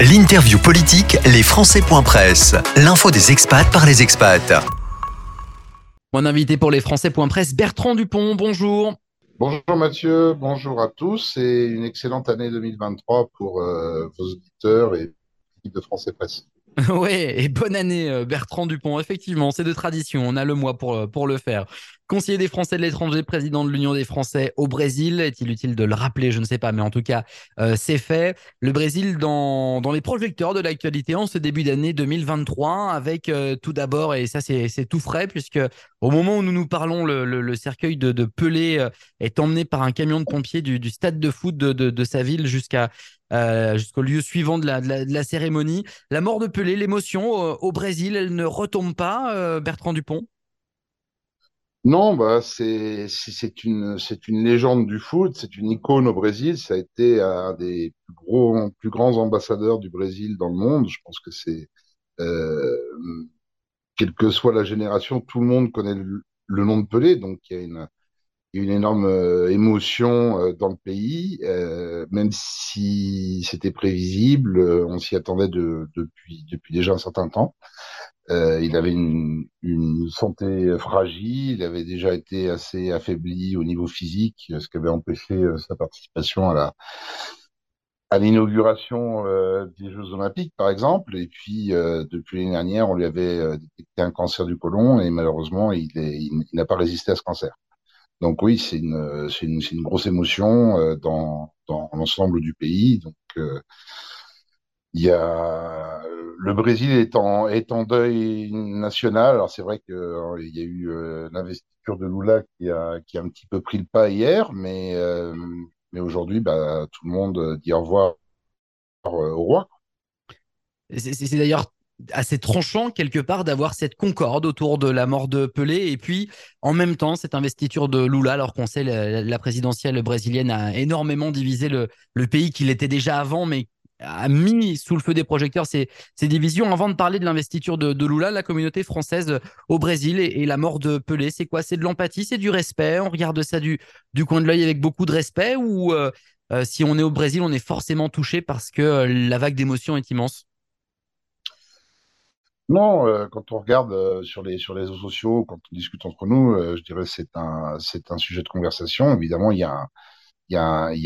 L'interview politique, les Presse. L'info des expats par les expats. Mon invité pour les Presse, Bertrand Dupont. Bonjour. Bonjour Mathieu, bonjour à tous et une excellente année 2023 pour euh, vos auditeurs et l'équipe de Français Presse. Oui, et bonne année euh, Bertrand Dupont. Effectivement, c'est de tradition. On a le mois pour, euh, pour le faire. Conseiller des Français de l'étranger, président de l'Union des Français au Brésil. Est-il utile de le rappeler? Je ne sais pas, mais en tout cas, euh, c'est fait. Le Brésil dans, les projecteurs de l'actualité en ce début d'année 2023, avec tout d'abord, et ça c'est tout frais, puisque au moment où nous nous parlons, le, cercueil de, Pelé est emmené par un camion de pompiers du, stade de foot de, sa ville jusqu'à euh, jusqu'au lieu suivant de la, cérémonie. La mort de Pelé, l'émotion euh, au Brésil, elle ne retombe pas, euh, Bertrand Dupont? Non, bah, c'est une, une légende du foot, c'est une icône au Brésil. Ça a été un des plus, gros, plus grands ambassadeurs du Brésil dans le monde. Je pense que c'est, quelle que soit la génération, tout le monde connaît le, le nom de Pelé. Donc il y a une, une énorme euh, émotion euh, dans le pays, euh, même si c'était prévisible, on s'y attendait de, depuis, depuis déjà un certain temps. Il avait une, santé fragile, il avait déjà été assez affaibli au niveau physique, ce qui avait empêché sa participation à la à l'inauguration des Jeux Olympiques, par exemple. Et puis, depuis l'année dernière, on lui avait détecté un cancer du côlon et malheureusement, il, n'a pas résisté à ce cancer. Donc oui, c'est une, une, une, grosse émotion euh, dans, dans l'ensemble du pays. Donc euh, il y a le Brésil est en, deuil national. Alors c'est vrai qu'il euh, il y a eu l'investiture de Lula qui a, un petit peu pris le pas hier, mais, mais aujourd'hui, bah, tout le monde dit au revoir au roi. C'est d'ailleurs assez tranchant quelque part d'avoir cette concorde autour de la mort de Pelé et puis en même temps cette investiture de Lula alors qu'on sait la, la, présidentielle brésilienne a énormément divisé le, le pays qu'il était déjà avant mais a mis sous le feu des projecteurs ces, ces divisions. Avant de parler de l'investiture de, de, Lula, la communauté française au Brésil et, la mort de Pelé, c'est quoi? C'est de l'empathie, c'est du respect? On regarde ça du, du coin de l'œil avec beaucoup de respect ou euh, euh, si on est au Brésil, on est forcément touché parce que euh, la vague d'émotions est immense? Non, euh, quand on regarde euh, sur les sur les réseaux sociaux, quand on discute entre nous, euh, je dirais c'est un c'est un sujet de conversation. Évidemment, il y a un, il y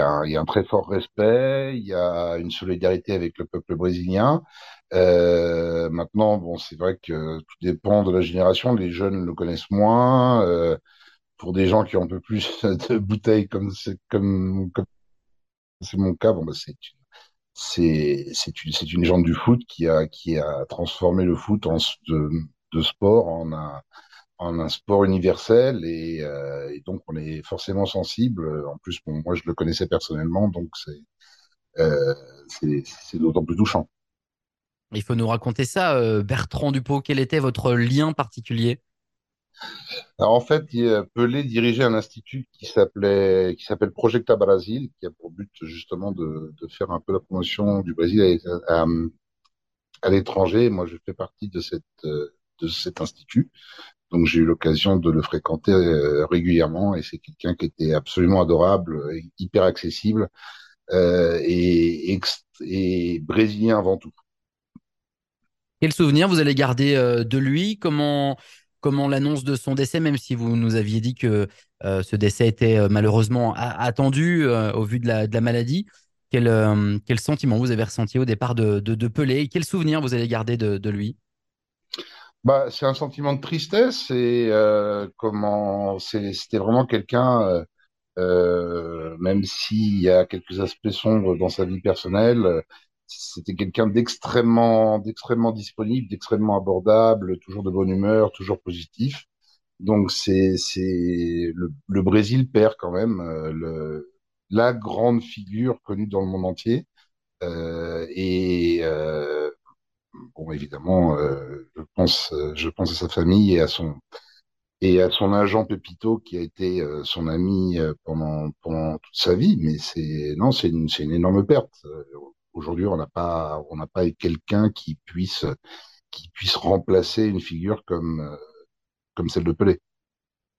a un, très fort respect, il y a une solidarité avec le peuple brésilien. maintenant, bon, c'est vrai que tout dépend de la génération. Les jeunes le connaissent moins. pour des gens qui ont un peu plus de bouteilles comme c'est comme mon cas, bon bah c'est c'est c'est une c'est une légende du foot qui a qui a transformé le foot en de, de sport en un en un sport universel et, euh, et, donc on est forcément sensible. En plus, bon, moi je le connaissais personnellement, donc c'est euh, c'est d'autant plus touchant. Il faut nous raconter ça, euh, Bertrand Dupont. Quel était votre lien particulier? Alors en fait, Pelé dirigeait un institut qui s'appelait, qui s'appelle Projecta Brasil, qui a pour but justement de, de faire un peu la promotion du Brésil à, à, l'étranger. Moi, je fais partie de cette de cet institut, donc j'ai eu l'occasion de le fréquenter euh, régulièrement et c'est quelqu'un qui était absolument adorable, hyper accessible euh, et, brésilien avant tout. Quel souvenir vous allez garder euh, de lui? Comment comment l'annonce de son décès, même si vous nous aviez dit que euh, ce décès était euh, malheureusement attendu euh, au vu de la, maladie. Quel, quel, sentiment vous avez ressenti au départ de, de, Pelé? Quel souvenir vous allez garder de, lui? Bah, c'est un sentiment de tristesse et comment c'était vraiment quelqu'un, même s'il y a quelques aspects sombres dans sa vie personnelle, c'était quelqu'un d'extrêmement, d'extrêmement disponible, d'extrêmement abordable, toujours de bonne humeur, toujours positif. Donc c'est, c'est le, le, Brésil perd quand même euh, le, la grande figure connue dans le monde entier. Euh, et euh, bon, évidemment, euh, pense, je pense à sa famille et à son et à son agent Pepito qui a été euh, son ami pendant pendant toute sa vie. Mais c'est non, c'est une, c'est une énorme perte Aujourd'hui, on n'a pas, on n'a pas quelqu'un qui puisse, qui puisse remplacer une figure comme, euh, comme celle de Pelé.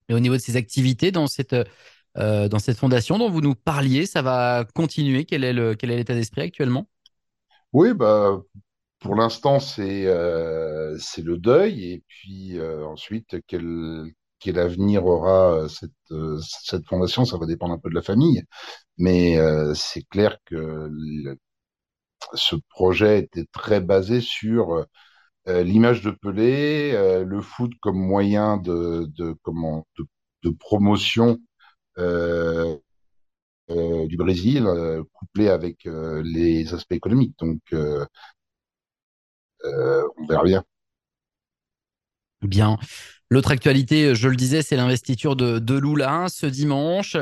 Et au niveau de ses activités dans cette, euh, dans cette fondation dont vous nous parliez, ça va continuer? Quel est le, quel est l'état d'esprit actuellement? Oui, bah, pour l'instant, c'est euh, c'est le deuil. Et puis euh, ensuite, quel, quel avenir aura euh, cette, cette fondation, ça va dépendre un peu de la famille. Mais c'est clair que ce projet était très basé sur l'image de Pelé, le foot comme moyen de, de, comment, de, promotion du Brésil, couplé avec les aspects économiques. Donc, on verra bien. Bien. L'autre actualité, je le disais, c'est l'investiture de, de Lula ce dimanche.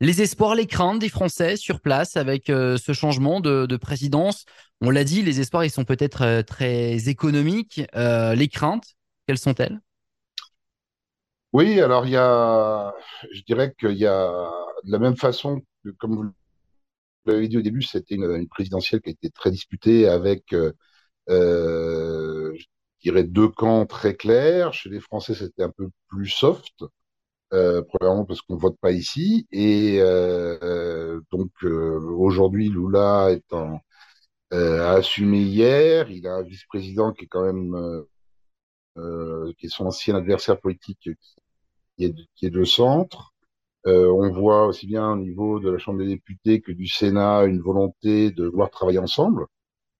Les espoirs, les craintes des Français sur place avec euh, ce changement de, de présidence. On l'a dit, les espoirs, ils sont peut-être euh, très économiques. Euh, les craintes, quelles sont-elles? Oui, alors il y a, je dirais qu'il y a de la même façon que, comme vous l'avez dit au début, c'était une, une présidentielle qui a été très disputée avec, euh, je dirais, deux camps très clairs. Chez les Français, c'était un peu plus soft. Euh, premièrement parce qu'on vote pas ici et euh, euh, donc euh, aujourd'hui Lula est en, euh, a assumé hier il a un vice-président qui est quand même qui est son ancien adversaire politique qui est, qui est de centre Euh, on voit aussi bien au niveau de la Chambre des députés que du Sénat une volonté de vouloir travailler ensemble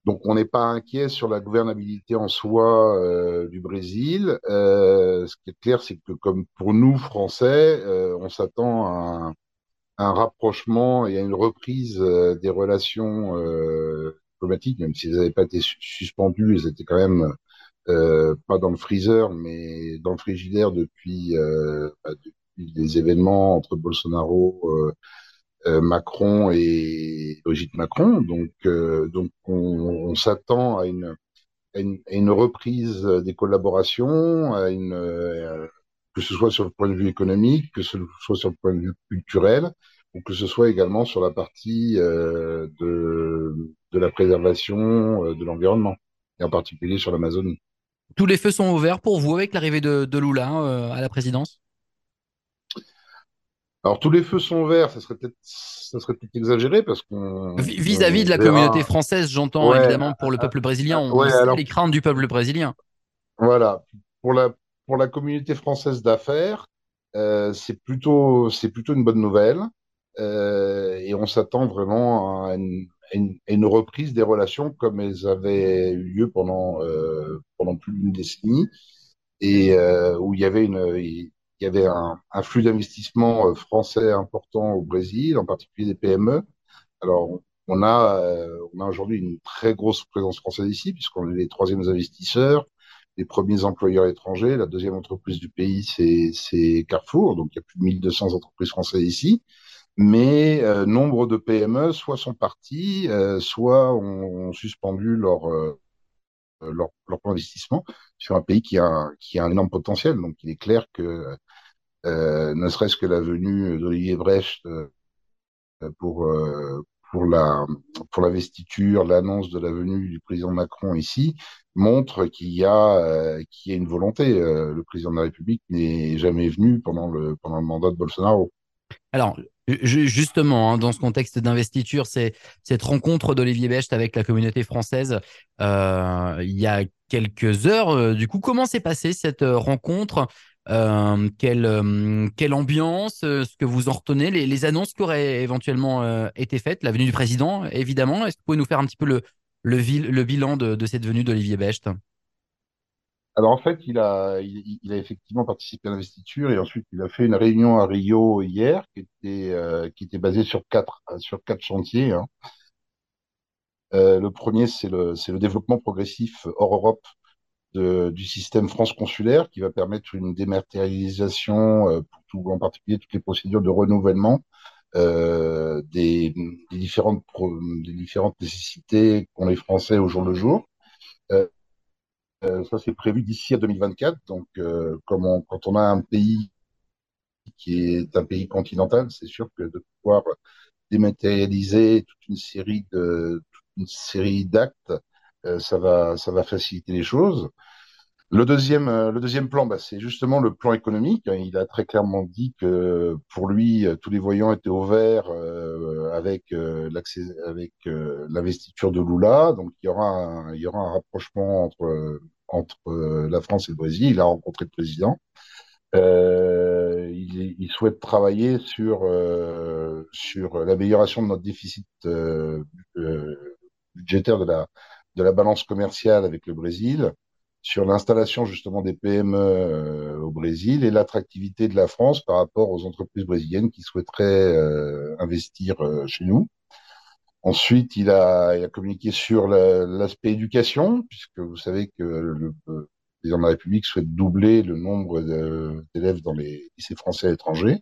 donc, on n'est pas inquiet sur la gouvernabilité en soi euh, du Brésil. Euh, ce qui est clair, c'est que comme pour nous, Français, euh, on s'attend à un, rapprochement et à une reprise euh, des relations diplomatiques, même si elles n'avaient pas été su- suspendues, elles étaient quand même pas dans le freezer, mais dans le frigidaire depuis, bah, depuis les événements entre Bolsonaro Macron et Brigitte Macron. Donc, euh, on, s'attend à une, reprise des collaborations, euh, que ce soit sur le point de vue économique, que ce soit sur le point de vue culturel, ou que ce soit également sur la partie euh, de, la préservation euh, de l'environnement, et en particulier sur l'Amazonie. Tous les feux sont ouverts pour vous avec l'arrivée de, Lula euh, à la présidence? Alors tous les feux sont verts, ça serait peut-être ça serait peut-être exagéré parce qu'on Vis- Vis-à-vis de la communauté française, j'entends Ouais, évidemment pour le peuple brésilien. On, ouais. Alors les craintes du peuple brésilien. Voilà. Pour la, pour la communauté française d'affaires, euh, c'est plutôt, c'est plutôt une bonne nouvelle. Euh, et on s'attend vraiment à une, à une, à une reprise des relations comme elles avaient eu lieu pendant, euh, pendant plus d'une décennie et euh, où il y avait une, il y avait un, un flux d'investissement euh, français important au Brésil, en particulier des PME. Alors, on a, euh, on a aujourd'hui une très grosse présence française ici, puisqu'on est les troisièmes investisseurs, les premiers employeurs étrangers. La deuxième entreprise du pays, c'est, Carrefour. Donc, il y a plus de 1200 entreprises françaises ici. Mais euh, nombre de PME, soit sont partis, euh, soit ont, ont suspendu leur, euh, leur, leur plan d'investissement sur un pays qui a, qui a un énorme potentiel. Donc, il est clair que, euh, ne serait-ce que la venue d'Olivier Brecht euh, pour, euh, pour la, pour l'investiture, l'annonce de la venue du président Macron ici, montre qu'il y a, euh, qu'il y a une volonté. Euh, le président de la République n'est jamais venu pendant le, pendant le mandat de Bolsonaro. Alors, ju- justement, hein, dans ce contexte d'investiture, c'est cette rencontre d'Olivier Becht avec la communauté française euh, il y a quelques heures. euh, Du coup, comment s'est passée cette euh, rencontre? Quelle, ambiance, ce que vous en retenez, les, annonces qui auraient éventuellement été faites, la venue du président, évidemment. Est-ce que vous pouvez nous faire un petit peu le, le bilan de, de cette venue d'Olivier Becht? Alors en fait, il a, il, a effectivement participé à l'investiture et ensuite il a fait une réunion à Rio hier qui était, euh, qui était basée sur quatre, sur quatre chantiers. hein. Euh, le premier, c'est le, c'est le développement progressif hors Europe de- du système France consulaire qui va permettre une dématérialisation euh, pour tout, en particulier toutes les procédures de renouvellement euh, des, des différentes des différentes nécessités qu'ont les Français au jour le jour. Euh, ça, c'est prévu d'ici à 2024. Donc, euh, comme on- quand on a un pays qui est un pays continental, c'est sûr que de pouvoir dématérialiser toute une série de toute une série d'actes, euh, ça va ça va faciliter les choses. Le deuxième, euh, le deuxième plan, bah, c'est justement le plan économique. Il a très clairement dit que pour lui, tous les voyants étaient au vert euh, avec euh, l'accès, avec euh, l'investiture de Lula. Donc il y aura un, il y aura un rapprochement entre entre la France et le Brésil. Il a rencontré le président. Euh, il, il, souhaite travailler sur sur l'amélioration de notre déficit budgétaire de la de la balance commerciale avec le Brésil sur l'installation justement des PME euh, au Brésil et l'attractivité de la France par rapport aux entreprises brésiliennes qui souhaiteraient euh, investir euh, chez nous. Ensuite, il a, il a communiqué sur l'aspect éducation, puisque vous savez que le, président de la République souhaite doubler le nombre d'élèves dans les lycées français à l'étranger,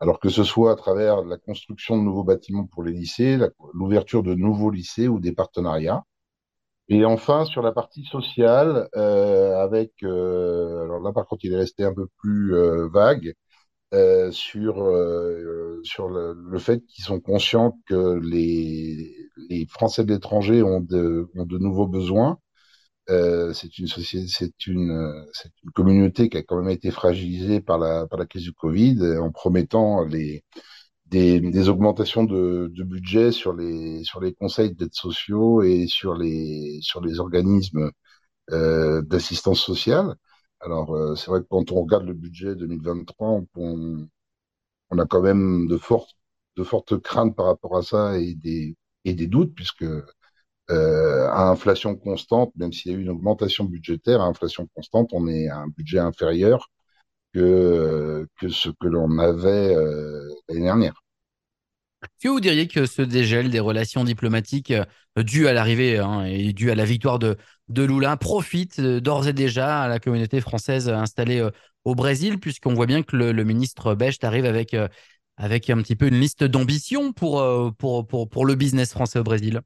alors que ce soit à travers la construction de nouveaux bâtiments pour les lycées, l'ouverture de nouveaux lycées ou des partenariats. Et enfin, sur la partie sociale, euh, avec, euh, alors là par contre, il est resté un peu plus euh, vague euh, sur euh, sur le, le fait qu'ils sont conscients que les les Français de l'étranger ont de ont de nouveaux besoins. c'est une société, c'est une c'est une communauté qui a quand même été fragilisée par la par la crise du Covid, en promettant les des, des augmentations de, de, budget sur les sur les conseils d'aide sociaux et sur les sur les organismes euh, d'assistance sociale. Alors euh, c'est vrai que quand on regarde le budget 2023, on, on, a quand même de fortes de fortes craintes par rapport à ça et des et des doutes puisque euh, à inflation constante, même s'il y a eu une augmentation budgétaire, à inflation constante, on est à un budget inférieur que, que ce que l'on avait euh, l'année dernière. Est-ce que vous diriez que ce dégel des relations diplomatiques euh, dû à l'arrivée hein, et dû à la victoire de, de Lula profite euh, d'ores et déjà à la communauté française installée au Brésil, puisqu'on voit bien que le, le ministre Becht arrive avec, avec un petit peu une liste d'ambition pour, pour, pour, pour le business français au Brésil?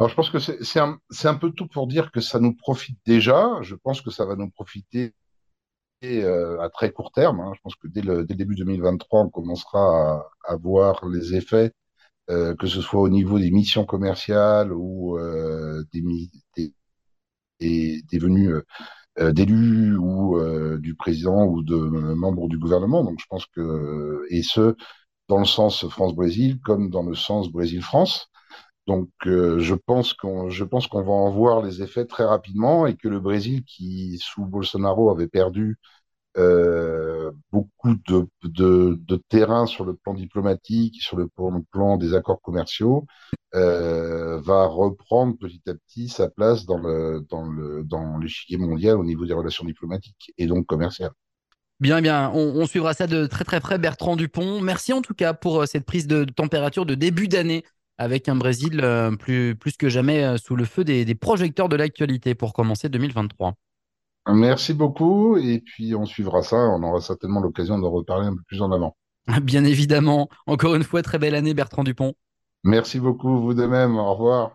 Alors, je pense que c'est un, un, peu tout pour dire que ça nous profite déjà. Je pense que ça va nous profiter euh, à très court terme. Hein. Je pense que dès le, début 2023, on commencera à, voir les effets, euh, que ce soit au niveau des missions commerciales ou euh, des, des, des, euh, d'élus ou du président ou de membres du gouvernement. Donc je pense que et ce dans le sens France-Brésil comme dans le sens Brésil-France. Donc euh, je pense qu'on je va en voir les effets très rapidement et que le Brésil qui sous Bolsonaro avait perdu euh, beaucoup de, terrain sur le plan diplomatique, sur le plan des accords commerciaux, euh, va reprendre petit à petit sa place dans le dans le dans l'échiquier mondial au niveau des relations diplomatiques et donc commerciales. Bien, bien, on, suivra ça de très très près, Bertrand Dupont. Merci en tout cas pour cette prise de température de début d'année avec un Brésil euh, plus, plus que jamais euh, sous le feu des, des projecteurs de l'actualité pour commencer 2023. Merci beaucoup. Et puis, on suivra ça. On aura certainement l'occasion de reparler un peu plus en avant. Bien évidemment. Encore une fois, très belle année, Bertrand Dupont. Merci beaucoup, vous de même. Au revoir.